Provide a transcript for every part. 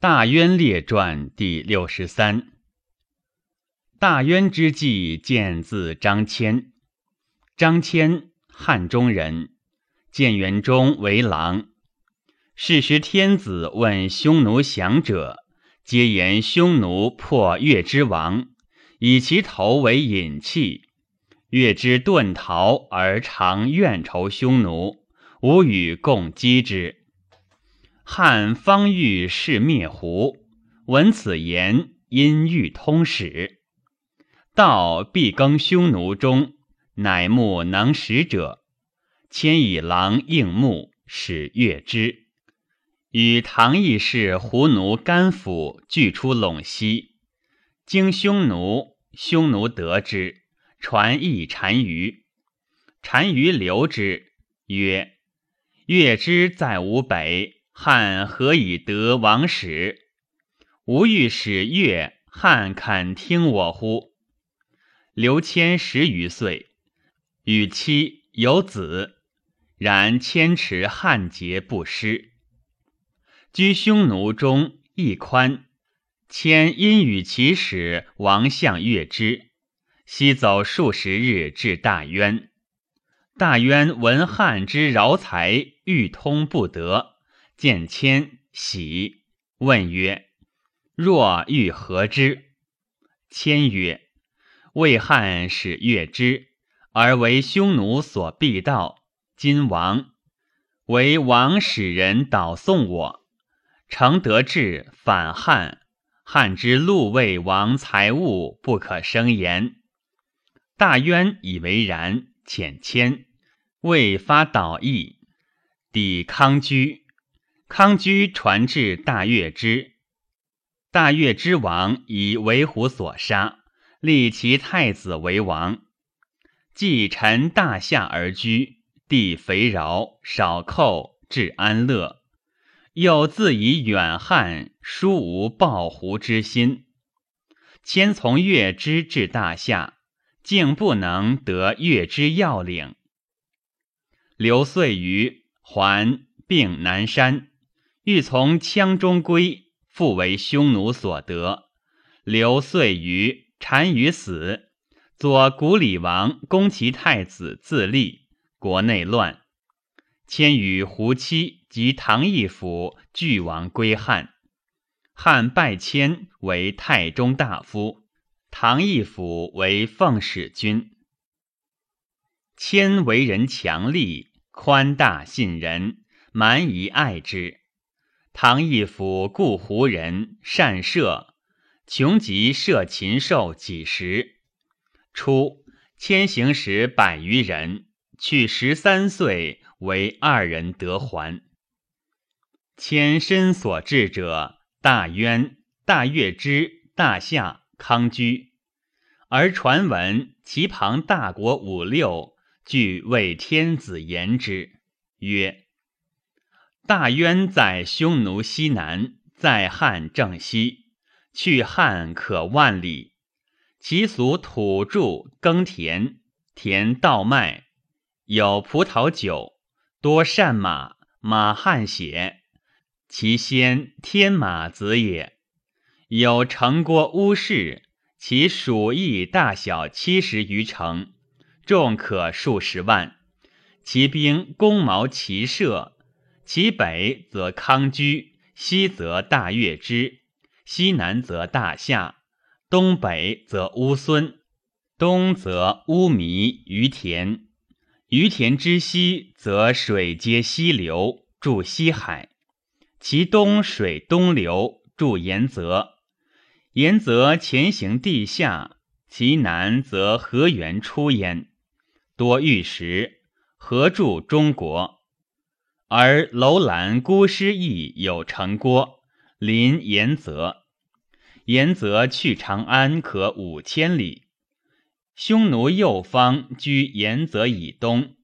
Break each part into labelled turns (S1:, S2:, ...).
S1: 大渊列传第六十三。大渊之际，见字张骞。张骞，汉中人，建元中为郎。是时天子问匈奴降者，皆言匈奴破越之王，以其头为引器。越之遁逃而常怨仇匈奴，吾与共击之。汉方欲是灭胡，闻此言，因欲通史。道必更匈奴中，乃木能使者，迁以狼应木，使悦之。与唐义士胡奴甘府俱出陇西，经匈奴，匈奴得之，传议单于。单于留之，曰：“越之在吾北。”汉何以得王使？吾欲使越，汉肯听我乎？刘谦十余岁，与妻有子，然谦持汉节不失。居匈奴中，亦宽。谦因与其使王相越之，西走数十日至大渊。大渊闻汉之饶才，欲通不得。见谦喜，问曰：“若欲何之？”谦曰：“魏汉使越之，而为匈奴所必道。今王为王使人导送我，诚得志反汉。汉之禄魏王财物不可生言。”大渊以为然，遣谦，未发导议，抵康居。康居传至大月之，大月之王以为虎所杀，立其太子为王。继陈大夏而居，地肥饶，少寇，治安乐。又自以远汉，殊无报胡之心。迁从月之至大夏，竟不能得月之要领。刘遂于还，并南山。欲从羌中归，复为匈奴所得。刘遂于单于死，左古里王攻其太子自立，国内乱。迁与胡妻及唐义府俱亡归汉。汉拜迁为太中大夫，唐义府为奉使君。迁为人强力，宽大信人，蛮夷爱之。唐义府故胡人，善射，穷极射禽兽几十。初，迁行时百余人，去十三岁，为二人得还。迁身所至者，大渊、大月之、大夏、康居，而传闻其旁大国五六，俱为天子言之，曰。大渊在匈奴西南，在汉正西，去汉可万里。其俗土著耕田，田稻麦，有葡萄酒，多善马，马汗血。其先天马子也。有城郭屋室，其属邑大小七十余城，众可数十万。其兵弓矛骑射。其北则康居，西则大月之，西南则大夏，东北则乌孙，东则乌弥于田，于田之西则水接西流，注西海。其东水东流，注盐泽，盐泽前行地下。其南则河源出焉，多玉石，合注中国。而楼兰孤师邑有城郭，临延泽。延泽去长安可五千里。匈奴右方居延泽以东，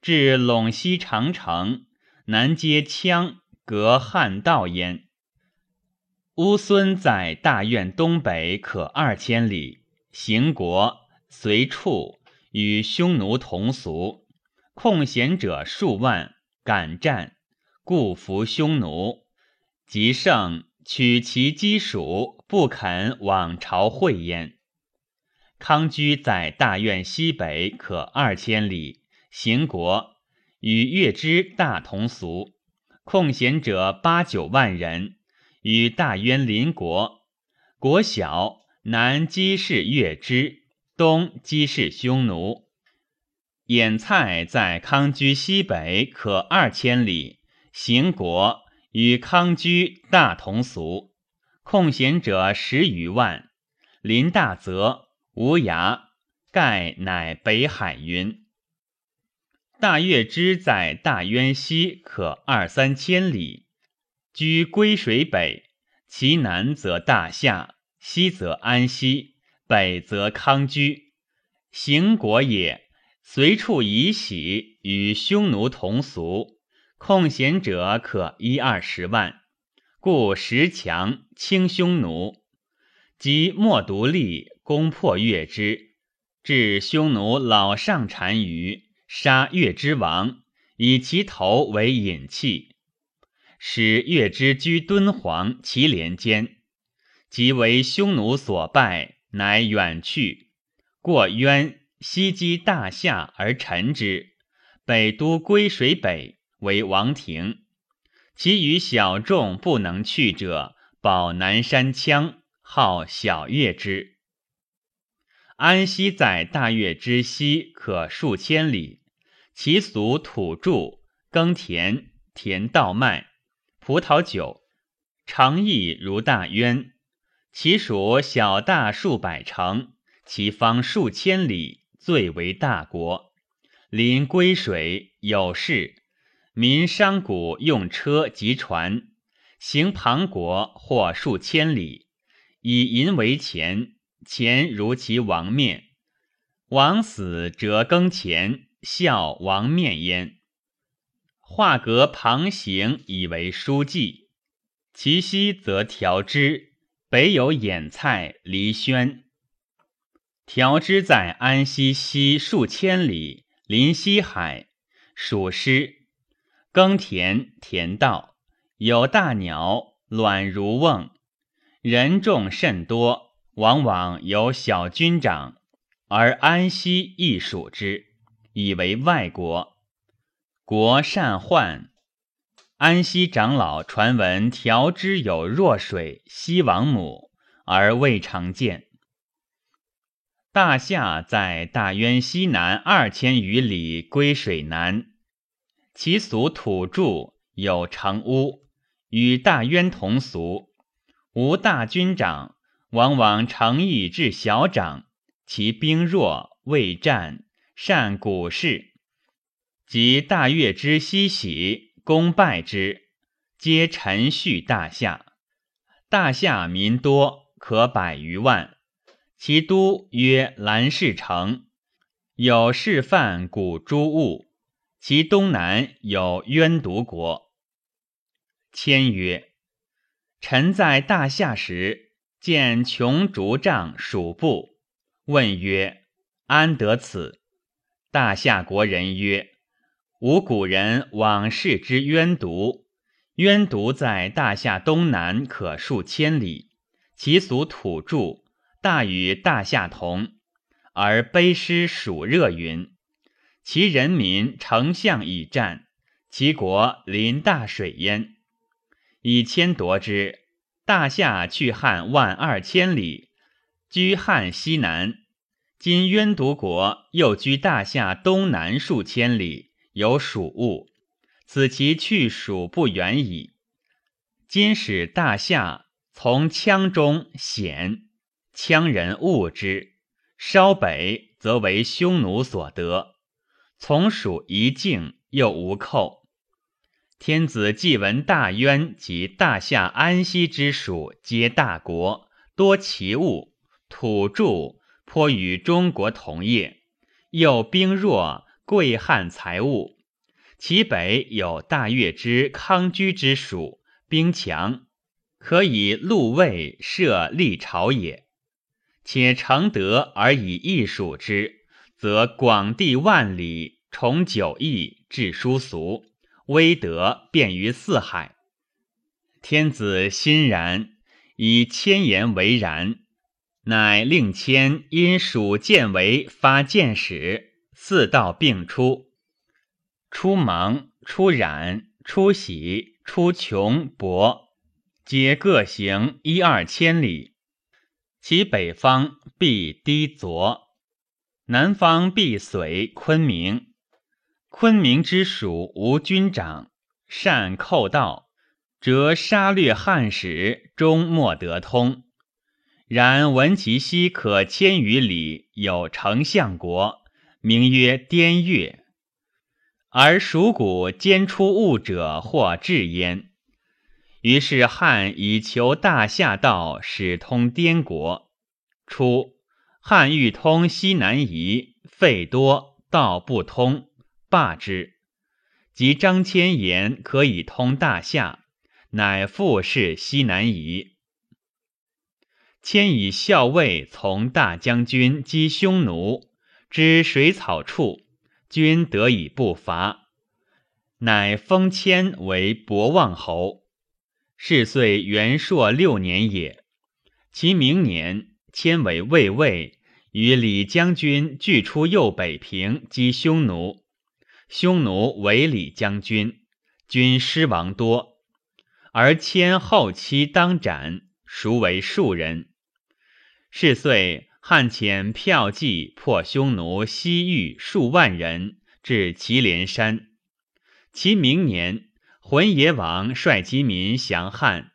S1: 至陇西长城，南接羌，隔汉道焉。乌孙在大苑东北可二千里，行国随处与匈奴同俗，控弦者数万。敢战，故服匈奴。及胜，取其基属，不肯往朝会焉。康居在大院西北可二千里，行国与月之大同俗，空闲者八九万人，与大渊邻国。国小，南击是月之，东击是匈奴。眼蔡在康居西北可二千里，行国与康居大同俗，空闲者十余万，临大泽，无涯，盖乃北海云。大月之在大渊西可二三千里，居归水北。其南则大夏，西则安西，北则康居。行国也，随处以喜，与匈奴同俗，空闲者可一二十万，故时强轻匈奴。及莫独立，攻破越之，至匈奴老上单于，杀越之王，以其头为引器。使越之居敦煌祁连间，即为匈奴所败，乃远去，过渊，西击大夏而臣之。北都归水北为王庭，其余小众不能去者，保南山羌，号小月之。安西在大月之西，可数千里，其俗土著，耕田，田稻麦。葡萄酒，长邑如大渊，其属小大数百城，其方数千里，最为大国。临归水，有事，民商贾用车及船，行庞国或数千里，以银为钱，钱如其王面。王死则更钱，孝王面焉。画阁旁行以为书记，其西则调之，北有眼蔡、黎宣。调之在安西西数千里，临西海，属师，耕田田稻，有大鸟，卵如瓮，人众甚多，往往有小军长，而安西亦属之，以为外国。国善患，安西长老传闻调之有弱水，西王母而未常见。大夏在大渊西南二千余里，归水南，其俗土著有城屋，与大渊同俗，无大军长，往往乘邑至小长，其兵弱，未战，善古事。及大月之西喜，功败之，皆陈续大夏。大夏民多，可百余万。其都曰兰氏城，有示范古诸物。其东南有渊独国。谦曰：臣在大夏时，见穷竹杖数布，问曰：安得此？大夏国人曰。吾古人往视之渊独，渊独在大夏东南可数千里，其俗土著，大与大夏同，而卑师属热云。其人民丞相以战，其国临大水焉。以迁夺之，大夏去汉万二千里，居汉西南。今渊独国又居大夏东南数千里。有属物，此其去蜀不远矣。今使大夏从羌中险，羌人恶之，稍北则为匈奴所得。从属一境，又无寇。天子既闻大渊及大夏、安息之属皆大国，多奇物，土著颇与中国同业，又兵弱。贵汉财物，其北有大月之康居之属，兵强，可以陆卫设立朝也。且承德而以义属之，则广地万里，崇九义，至殊俗，威德便于四海。天子欣然，以千言为然，乃令谦因属建为发谏使，四道并出，出蒙、出染、出喜、出穷、博，皆各行一二千里。其北方必低左，南方必随昆明。昆明之属无军长，善寇盗，则杀掠汉使，终莫得通。然闻其西可千余里有丞相国，名曰滇越，而蜀谷兼出物者或至焉。于是汉以求大夏道，使通滇国。初，汉欲通西南夷，费多，道不通。罢之，及张骞言可以通大夏，乃复是西南夷。迁以校尉从大将军击匈奴，知水草处，君得以不伐，乃封迁为博望侯。是岁元朔六年也。其明年，迁为卫尉，与李将军俱出右北平击匈奴。匈奴为李将军，军失亡多，而迁后期当斩，孰为庶人。是岁，汉遣骠骑破匈奴西域数万人，至祁连山。其明年，浑邪王率其民降汉，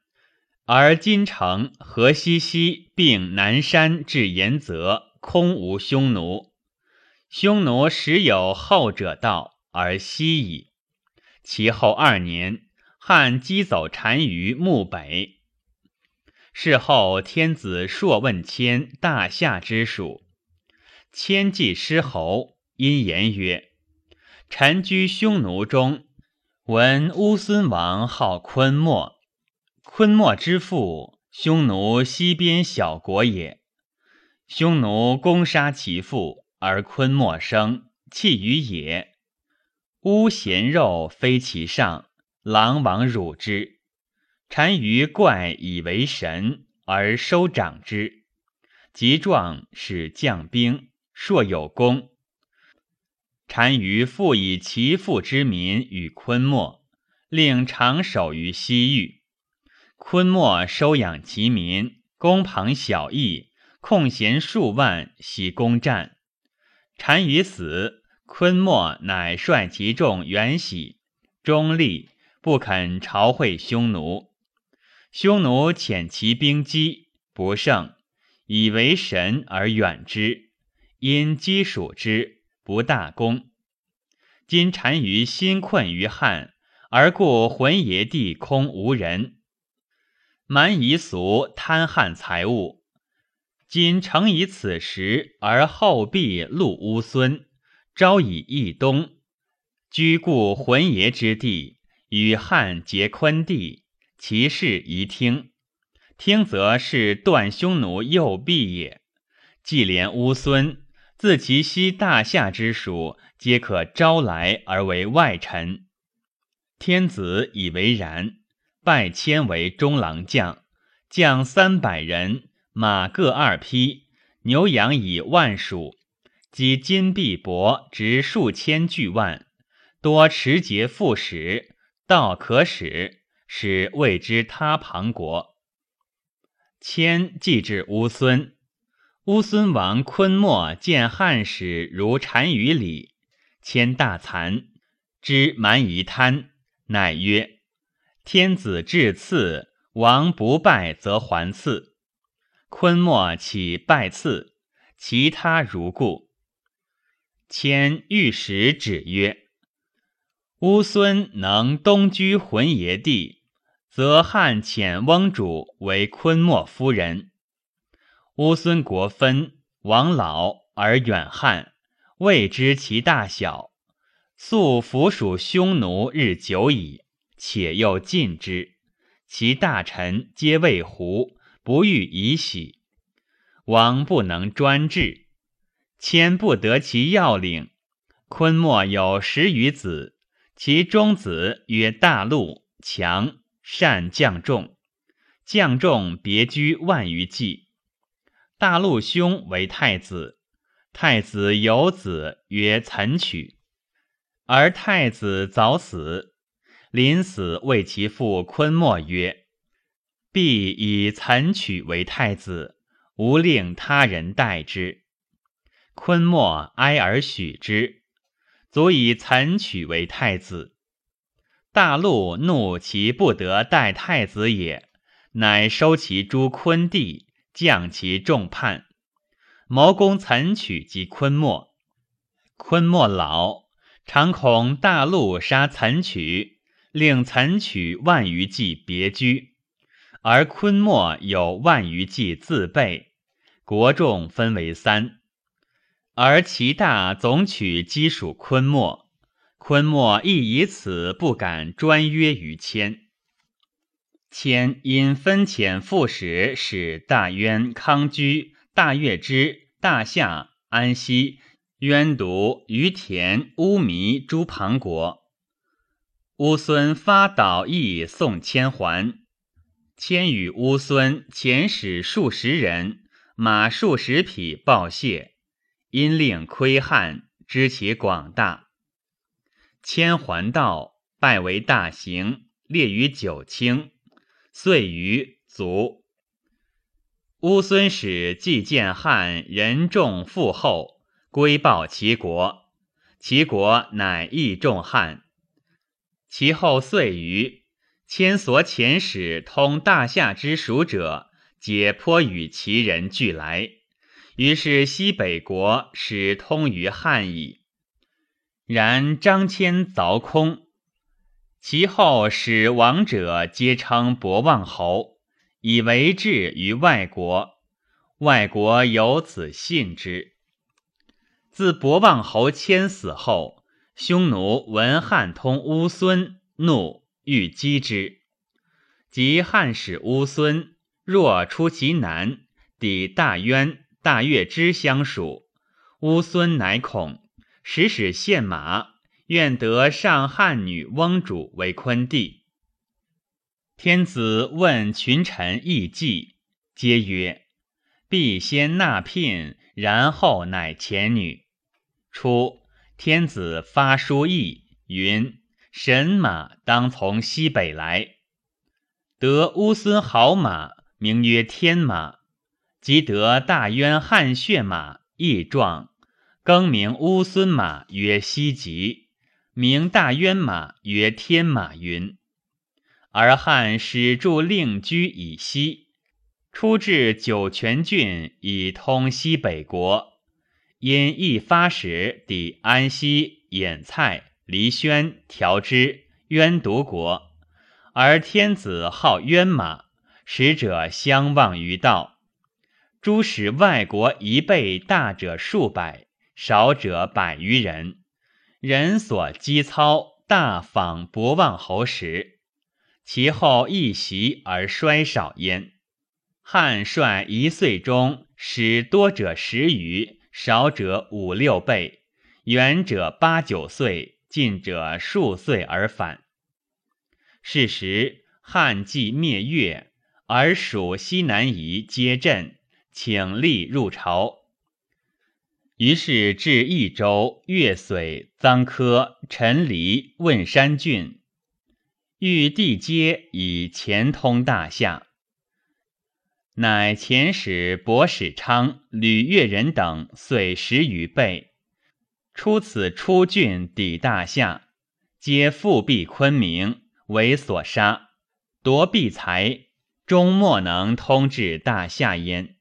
S1: 而金城、河西西并南山至延泽，空无匈奴。匈奴时有后者道。而西矣。其后二年，汉击走单于墓北。事后，天子朔问迁大夏之属，迁既失侯，因言曰：“臣居匈奴中，闻乌孙王号昆莫。昆莫之父，匈奴西边小国也。匈奴攻杀其父，而昆莫生，弃于野。”乌咸肉非其上，狼王辱之。单于怪以为神，而收长之。及壮，使将兵，硕有功。单于复以其父之民与昆莫，令长守于西域。昆莫收养其民，攻庞小邑，控弦数万，悉攻战。单于死。昆莫乃率其众远徙，中立不肯朝会匈奴。匈奴遣其兵击，不胜，以为神而远之。因击属之，不大功。今单于心困于汉，而故浑邪地空无人，蛮夷俗贪汉财物。今诚以此时，而后必戮乌孙。昭以益东，居故浑邪之地，与汉结昆地，其事宜听。听则是断匈奴右臂也。既连乌孙，自其西大夏之属，皆可招来而为外臣。天子以为然，拜迁为中郎将，将三百人，马各二匹，牛羊以万数。及金币帛值数千巨万，多持节副使，道可使，使谓之他庞国。迁既至乌孙，乌孙王昆莫见汉使如单于礼，迁大惭，知蛮夷贪，乃曰：“天子至赐，王不拜则还赐。”昆莫起拜赐，其他如故。迁御史指曰：“乌孙能东居浑邪地，则汉遣翁主为昆莫夫人。乌孙国分，王老而远汉，未知其大小。素服属匈奴日久矣，且又近之，其大臣皆畏胡，不欲以喜。王不能专制。”迁不得其要领，昆莫有十余子，其中子曰大陆、强、
S2: 善将众，将众别居万余骑。大陆兄为太子，太子有子曰岑取，而太子早死，临死谓其父昆莫曰：“必以岑取为太子，无令他人代之。”昆莫哀而许之，足以岑取为太子。大陆怒其不得代太子也，乃收其诸昆弟，降其众叛，谋攻岑取及昆莫。昆莫老，常恐大陆杀岑取，令岑取万余骑别居，而昆莫有万余骑自备，国众分为三。而其大总取击属昆莫，昆莫亦以此不敢专约于谦。迁因分遣副使使大渊、康居、大月之、大夏、安西、渊独、于田、乌弥诸庞国。乌孙发导意送谦还，谦与乌孙遣使数十人，马数十匹报谢。因令窥汉，知其广大。迁还道，拜为大行，列于九卿。遂于卒。乌孙使既见汉人众富厚，归报齐国，齐国乃益众汉。其后遂于，千所遣使通大夏之属者，皆颇与齐人俱来。于是西北国始通于汉矣。然张骞凿空，其后使王者皆称博望侯，以为质于外国。外国有此信之。自博望侯迁死后，匈奴闻汉通乌孙，怒欲击之。及汉使乌孙若出其南，抵大渊。大月之相属，乌孙乃恐，使使献马，愿得上汉女翁主为昆弟。天子问群臣议计，皆曰：“必先纳聘，然后乃遣女。”初，天子发书议，云：“神马当从西北来。”得乌孙好马，名曰天马。即得大渊汉血马，义壮，更名乌孙马曰西极，名大渊马曰天马云。而汉始筑令居以西，出至酒泉郡，以通西北国。因一发使抵安西、兖蔡、黎宣、调之、渊独国，而天子好渊马，使者相望于道。诸使外国一倍大者数百，少者百余人。人所积操，大仿博望侯时，其后一袭而衰少焉。汉率一岁中，使多者十余，少者五六倍，远者八九岁，近者数岁而返。是时汉既灭越，而蜀西南夷皆震。请吏入朝，于是至益州、越绥、臧科、陈离、汶山郡，欲地皆以前通大夏。乃遣使博使昌、吕越人等遂十余倍，出此出郡抵大夏，皆复辟昆明，为所杀，夺必财，终莫能通至大夏焉。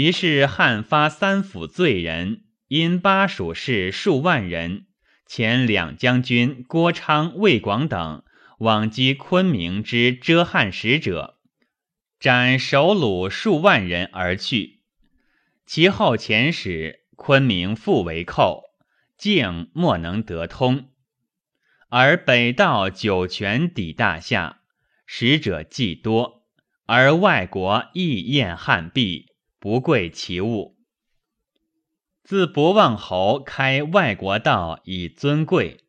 S2: 于是汉发三府罪人，因巴蜀士数万人，遣两将军郭昌、魏广等往击昆明之遮汉使者，斩首虏数万人而去。其后遣使昆明复为寇，竟莫能得通。而北道酒泉抵大夏，使者既多，而外国亦厌汉币。不贵其物。自博望侯开外国道以尊贵，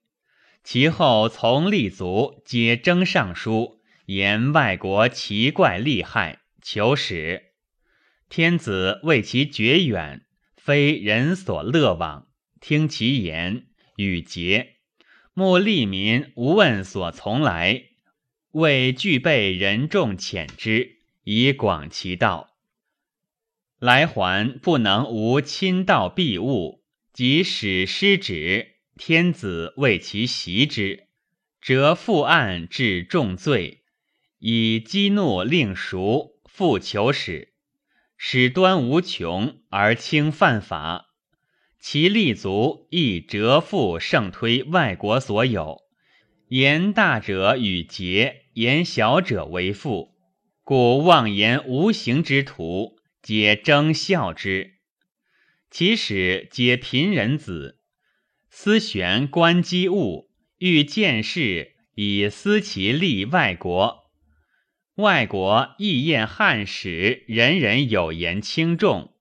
S2: 其后从立足皆征尚书，言外国奇怪厉害，求使。天子为其绝远，非人所乐往。听其言，与节，慕利民无问所从来，为具备人众遣之，以广其道。来还不能无亲道必物，即使失旨，天子为其袭之，则复案治重罪，以激怒令赎，复求使，使端无穷而轻犯法。其立足亦折复盛推外国所有，言大者与节，言小者为父，故妄言无形之徒，皆争笑之。其使皆贫人子，思玄观机物，欲见事以思其利外国。外国亦厌汉使，人人有言轻重。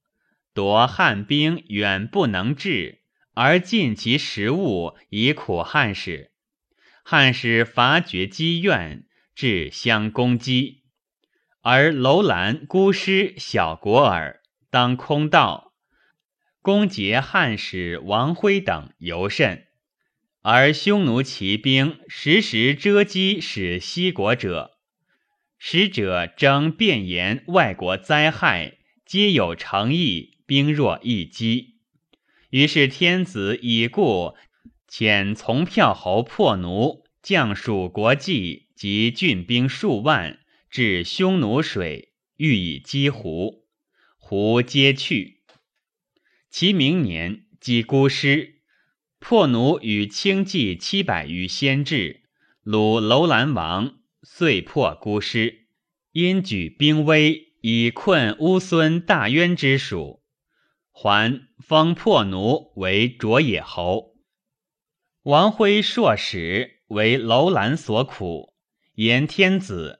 S2: 夺汉兵远不能治，而尽其食物以苦汉使。汉使伐绝积怨，至相攻击。而楼兰孤师小国耳，当空道。攻劫汉使王辉等尤甚。而匈奴骑兵时时遮击使西国者，使者争辩言外国灾害，皆有诚意。兵弱易击，于是天子已故，遣从票侯破奴，将蜀国计及郡兵数万，至匈奴水，欲以击胡，胡皆去。其明年，击孤师，破奴与轻骑七百余先至，虏楼兰王，遂破孤师，因举兵威，以困乌孙大渊之属。还封破奴为卓野侯，王辉硕使为楼兰所苦，言天子。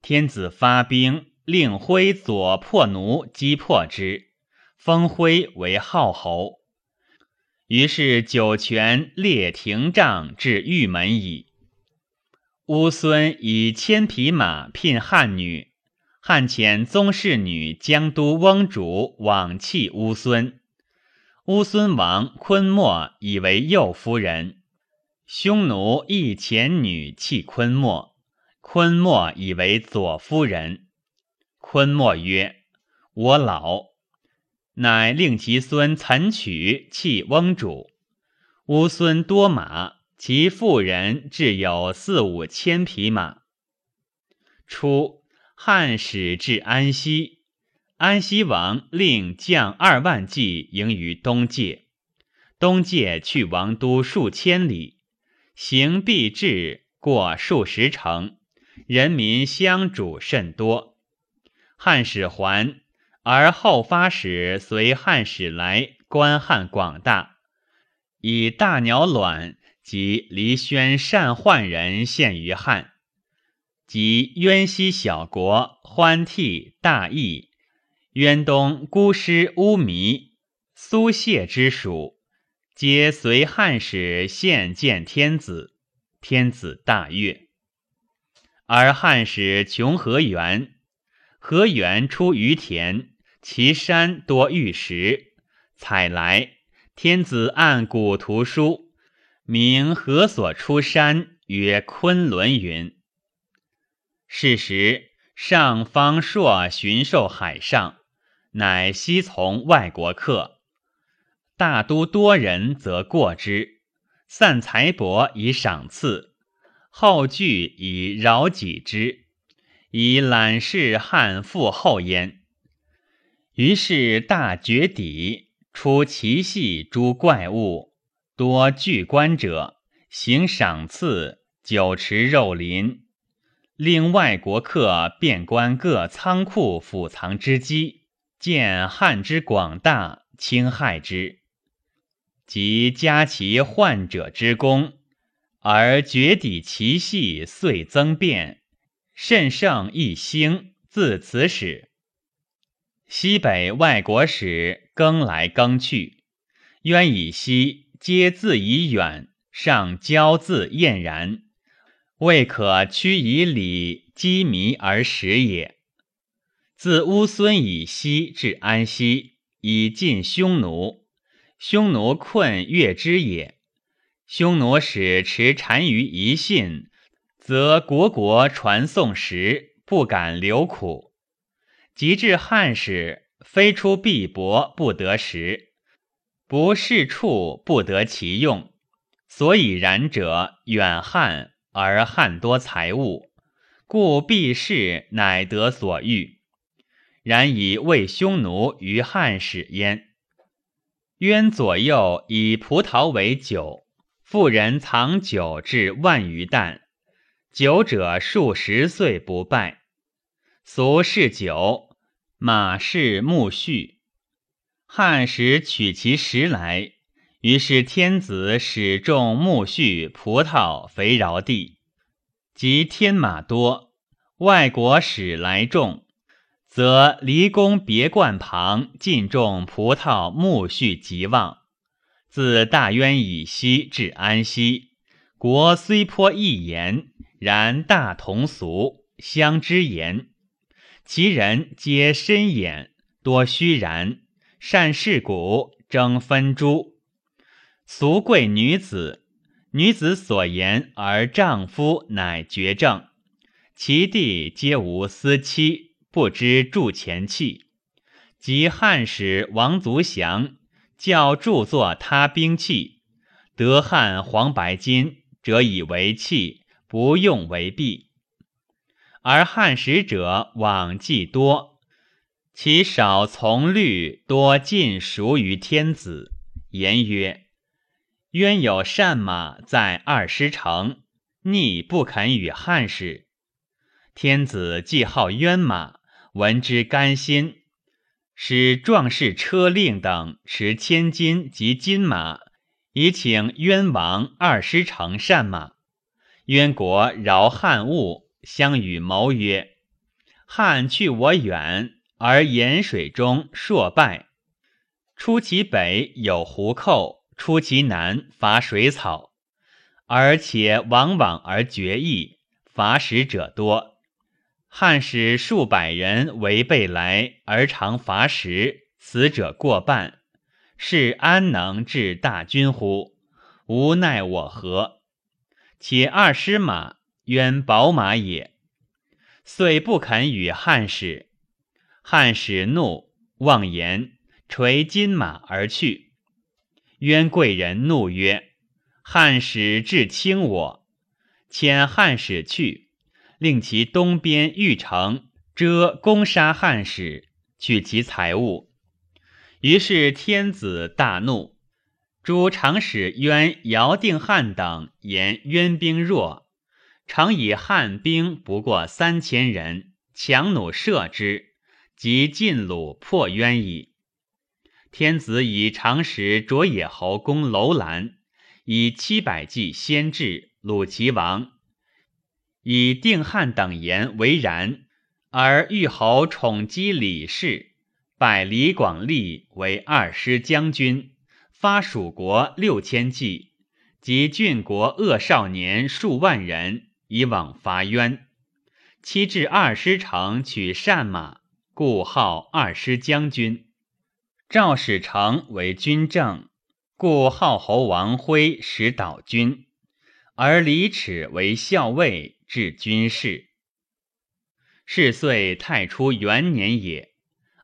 S2: 天子发兵，令辉左破奴，击破之，封辉为号侯。于是酒泉列亭帐至玉门矣。乌孙以千匹马聘汉女。汉遣宗室女江都翁主往弃乌孙，乌孙王昆莫以为右夫人。匈奴亦遣女弃昆莫，昆莫以为左夫人。昆莫曰：“我老。”乃令其孙岑取弃翁主。乌孙多马，其妇人至有四五千匹马。初。汉使至安西，安西王令将二万骑迎于东界。东界去王都数千里，行必至，过数十城，人民相主甚多。汉使还，而后发使随汉使来观汉广大，以大鸟卵及离轩善宦人献于汉。及渊西小国欢替大邑，渊东孤师乌弥苏谢之属，皆随汉使献见天子，天子大悦。而汉使穷河源，河源出于田，其山多玉石，采来，天子按古图书，名河所出山曰昆仑云。是时，上方朔巡狩海上，乃西从外国客。大都多人，则过之，散财帛以赏赐，后聚以饶己之，以览视汉复后焉。于是大绝底，出奇戏诸怪物，多具官者，行赏赐，酒池肉林。令外国客遍观各仓库府藏之机，见汉之广大，轻害之，即加其患者之功，而绝底其细，遂增变，甚胜一兴。自此始，西北外国使更来更去，渊以西皆自以远，上骄自厌然。未可屈以礼积弥而食也。自乌孙以西至安西，以尽匈奴。匈奴困越之也。匈奴使持单于一信，则国国传颂时，不敢留苦。及至汉使，非出必帛不得食，不是处不得其用。所以然者，远汉而汉多财物，故必士乃得所欲。然以为匈奴于汉使焉。渊左右以葡萄为酒，妇人藏酒至万余担，酒者数十岁不败。俗嗜酒，马氏木畜。汉时取其食来，于是天子始种木畜、葡萄，肥饶地，及天马多，外国使来种。则离宫别观旁尽种葡萄木畜极旺，自大渊以西至安西，国虽颇异言，然大同俗，相之言。其人皆深眼，多虚然，善事古，争分珠。俗贵女子，女子所言而丈夫乃绝正，其弟皆无私妻。不知铸钱器，及汉时王族祥教铸作他兵器，得汉黄白金，则以为器，不用为币。而汉使者往计多，其少从律，多尽熟于天子。言曰：渊有善马在二师城，逆不肯与汉使。天子既好渊马。闻之甘心，使壮士车令等持千金及金马，以请渊王二师乘善马。渊国饶汉物，相与谋曰：“汉去我远，而盐水中朔败。出其北有胡寇，出其南伐水草，而且往往而决意，伐食者多。”汉使数百人围备来，而常伐食，死者过半，是安能治大军乎？无奈我何？且二师马渊宝马也，遂不肯与汉使。汉使怒，妄言，垂金马而去。渊贵人怒曰：“汉使至轻我，遣汉使去。”令其东边玉城遮攻杀汉使，取其财物。于是天子大怒，诸常使渊姚定汉等言渊兵弱，常以汉兵不过三千人，强弩射之，即尽虏破渊矣。天子以常使卓野侯攻楼兰，以七百骑先至，虏其王。以定汉等言为然，而玉侯宠姬李氏，拜李广利为二师将军，发蜀国六千骑及郡国恶少年数万人，以往伐渊。期至二师城，取善马，故号二师将军。赵使成为军政，故号侯王辉使导军，而李齿为校尉。治军事，是岁太初元年也。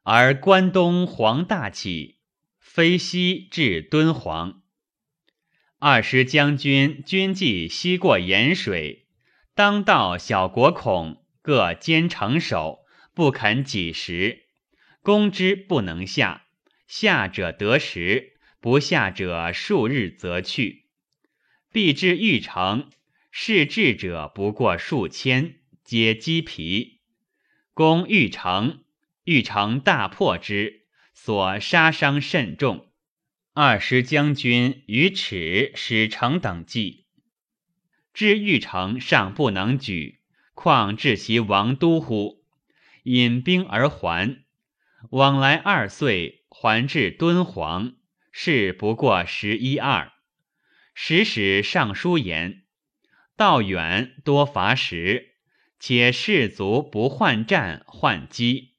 S2: 而关东黄大起，飞西至敦煌。二师将军军纪西过盐水，当道小国恐，各坚城守，不肯己食。攻之不能下，下者得食，不下者数日则去。必至玉城。事智者不过数千，皆鸡皮。攻玉城，玉城大破之，所杀伤甚重。二师将军于齿使城等计，至玉城尚不能举，况至其王都乎？引兵而还，往来二岁，还至敦煌，事不过十一二。使使尚书言。道远多乏食，且士卒不患战患饥，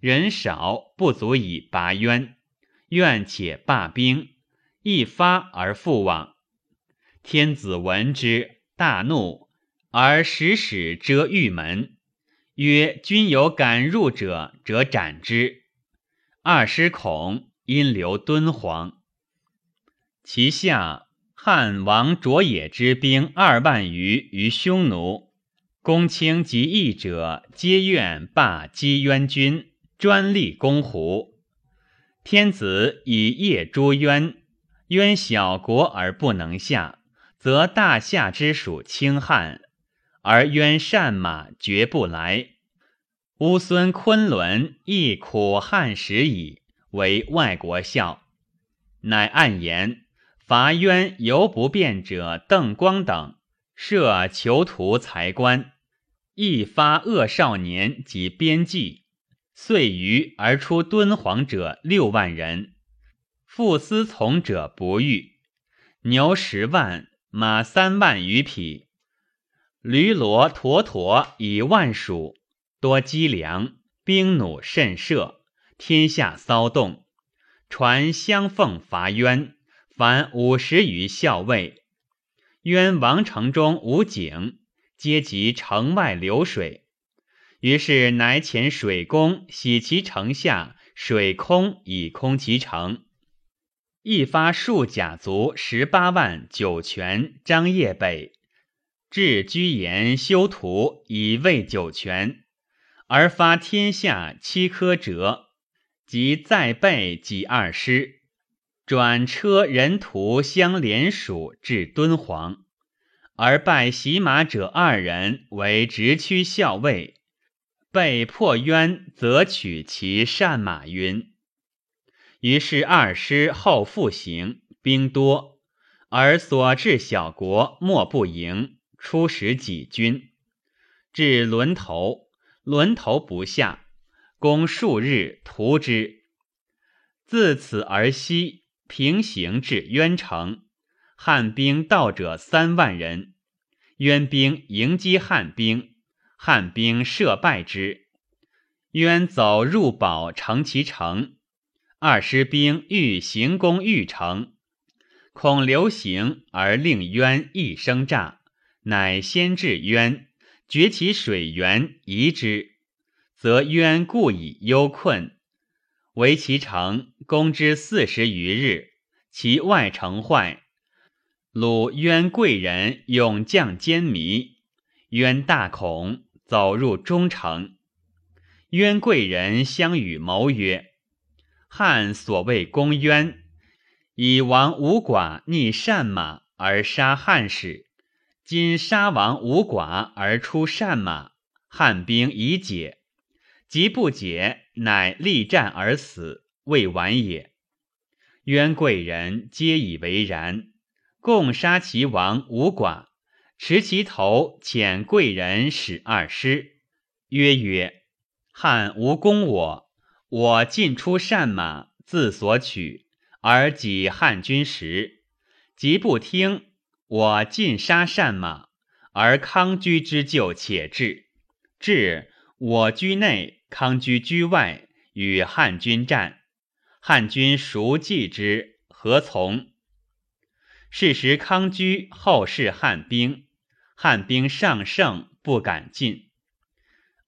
S2: 人少不足以拔冤，愿且罢兵，一发而复往。天子闻之，大怒，而使使遮玉门，曰：“君有敢入者，则斩之。”二师恐，因留敦煌。其下汉王卓也之兵二万余于匈奴，公卿及义者，皆愿罢击渊军，专立公胡。天子以业诛渊，渊小国而不能下。则大夏之属轻汉，而渊善马绝不来。乌孙昆仑亦苦汉时矣，为外国笑。乃暗言伐渊犹不变者邓光等，设囚徒才官，亦发恶少年及边计，遂余而出敦煌者六万人，复思从者不遇，牛十万。马三万余匹，驴骡驼驼以万数，多积粮，兵弩甚设，天下骚动。传相奉伐渊，凡五十余校尉。渊王城中无井，皆及城外流水。于是乃遣水工洗其城下水空，以空其城。一发数甲卒十八万九泉张掖北，置居延修图以卫九泉，而发天下七科折，即再备几二师，转车人徒相连属至敦煌，而拜袭马者二人为直驱校尉，被破渊，则取其善马云。于是二师后复行，兵多，而所至小国莫不迎，出使己军，至轮头，轮头不下，攻数日，屠之。自此而西，平行至渊城，汉兵到者三万人，渊兵迎击汉兵，汉兵射败之，渊走入堡成其城。二师兵欲行攻玉城，恐流行而令渊一生诈，乃先至渊，掘其水源移之，则渊故以忧困，围其城，攻之四十余日，其外城坏，鲁渊贵人勇将奸迷，渊大恐，走入中城，渊贵人相与谋曰。汉所谓公渊，以王无寡逆善马而杀汉使，今杀王无寡而出善马，汉兵已解，即不解，乃力战而死，未晚也。渊贵人皆以为然，共杀其王无寡，持其头遣贵人使二师，曰曰：汉无攻我。我进出善马，自所取，而己汉军时，即不听。我尽杀善马，而康居之救且至，至我居内，康居居外，与汉军战。汉军熟计之，何从？是时康居后视汉兵，汉兵尚胜，不敢进。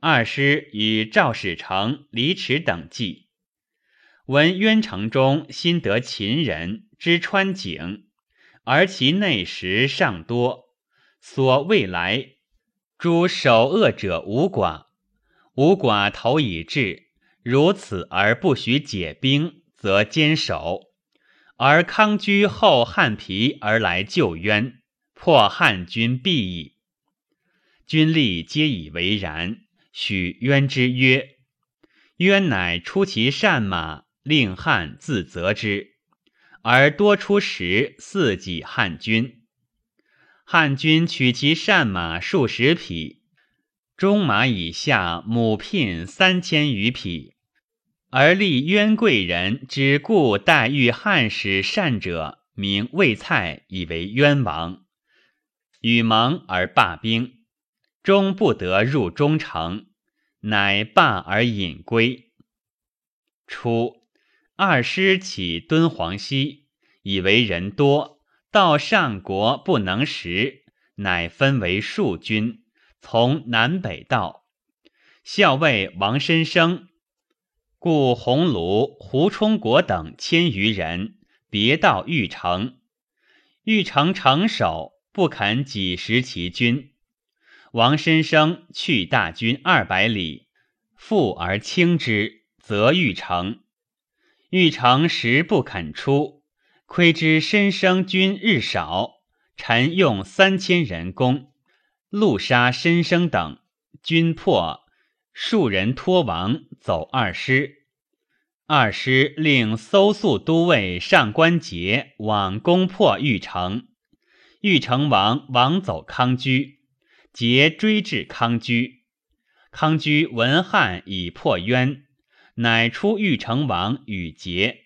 S2: 二师与赵使成、李齿等计，闻渊城中新得秦人，知川井，而其内食尚多，所未来，诸守恶者无寡。无寡头已至，如此而不许解兵，则坚守。而康居后汉皮而来救渊，破汉军必矣。军力皆以为然。许渊之曰：“渊乃出其善马，令汉自责之，而多出时四己汉军。汉军取其善马数十匹，中马以下母聘三千余匹，而立渊贵人之故待遇汉使善者，名魏蔡，以为渊王，与盟而罢兵。
S1: 终不得入中城，乃罢而隐归。初，二师起敦煌西，以为人多，到上国不能食，乃分为数军，从南北道。校尉王申生。故鸿胪、胡充国等千余人，别到玉城。玉城城守不肯几时其军。王申生去大军二百里，复而轻之，则玉城。玉城时不肯出，窥知申生军日少，臣用三千人攻，戮杀申生等，军破。数人脱亡，走二师。二师令搜素都尉上官桀往攻破玉城。玉城王往走康居，桀追至康居。康居闻汉已破渊，乃出玉城王与桀。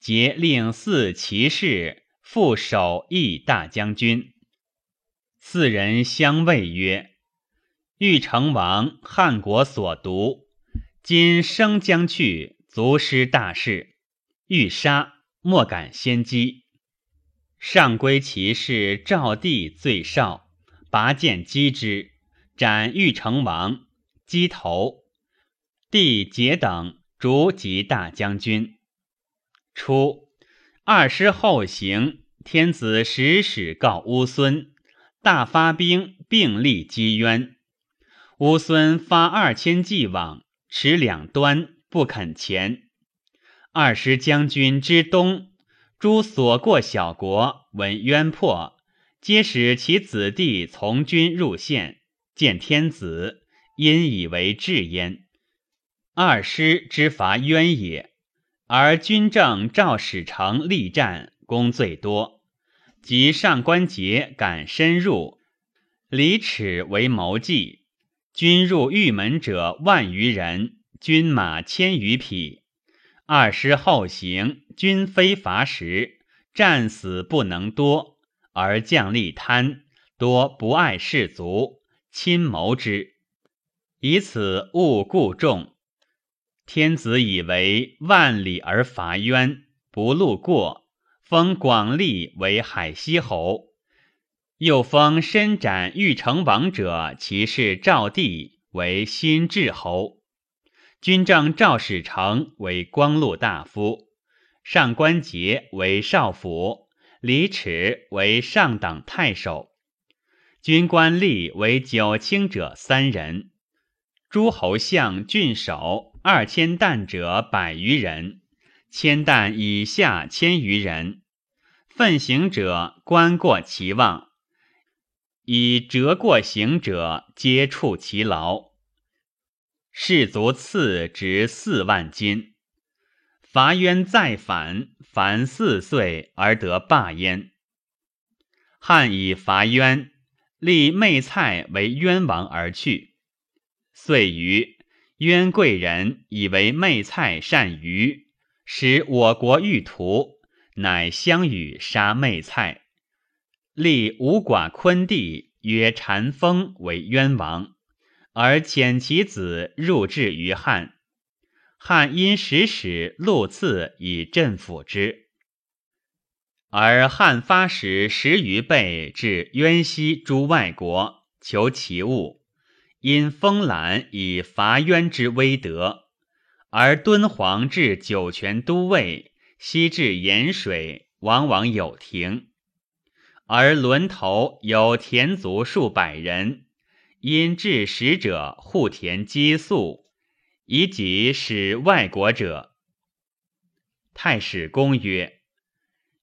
S1: 桀令四骑士副守义大将军。四人相谓曰。玉成王，汉国所独。今生将去，足失大事。欲杀，莫敢先击。上归其士赵地最少，拔剑击之，斩玉成王，击头。帝节等逐及大将军。初，二师后行，天子使使告乌孙，大发兵，并立击渊。乌孙发二千骑往，持两端，不肯前。二师将军之东，诸所过小国闻渊破，皆使其子弟从军入献，见天子，因以为至焉。二师之伐渊也，而军政赵使成力战，功最多。及上官桀敢深入，李耻为谋计。军入玉门者万余人，军马千余匹。二师后行，军非乏食，战死不能多，而将力贪，多不爱士卒，亲谋之，以此误故众。天子以为万里而伐渊，不路过，封广利为海西侯。又封伸斩玉成王者，其是赵地为新至侯，军政赵使成为光禄大夫，上官桀为少府，李耻为上党太守，军官吏为九卿者三人，诸侯相郡守二千担者百余人，千担以下千余人，奋行者官过其望。以折过行者，皆处其劳。士卒赐值四万金。伐渊再反，凡四岁而得罢焉。汉以伐渊，立昧蔡为渊王而去。遂于渊贵人以为昧蔡善于，使我国欲图，乃相与杀昧蔡。立五寡昆弟曰禅风为渊王，而遣其子入质于汉。汉因使使陆次以镇抚之，而汉发使十余倍至渊西诸外国求其物，因封览以伐渊之威德，而敦煌至酒泉都尉，西至盐水，往往有亭。而轮头有田族数百人，因致使者护田积粟，以及使外国者。太史公曰：“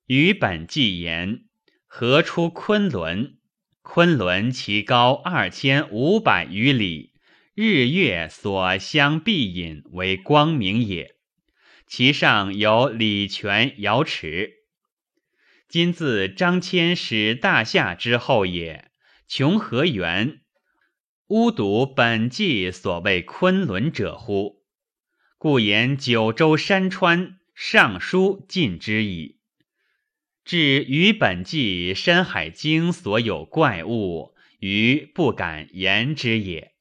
S1: 于本纪言，何出昆仑？昆仑其高二千五百余里，日月所相必引为光明也。其上有礼泉瑶池。”今自张骞使大夏之后也，穷河源？巫笃本纪所谓昆仑者乎？故言九州山川，尚书尽之矣。至于本纪《山海经》所有怪物，
S2: 余不敢言之也。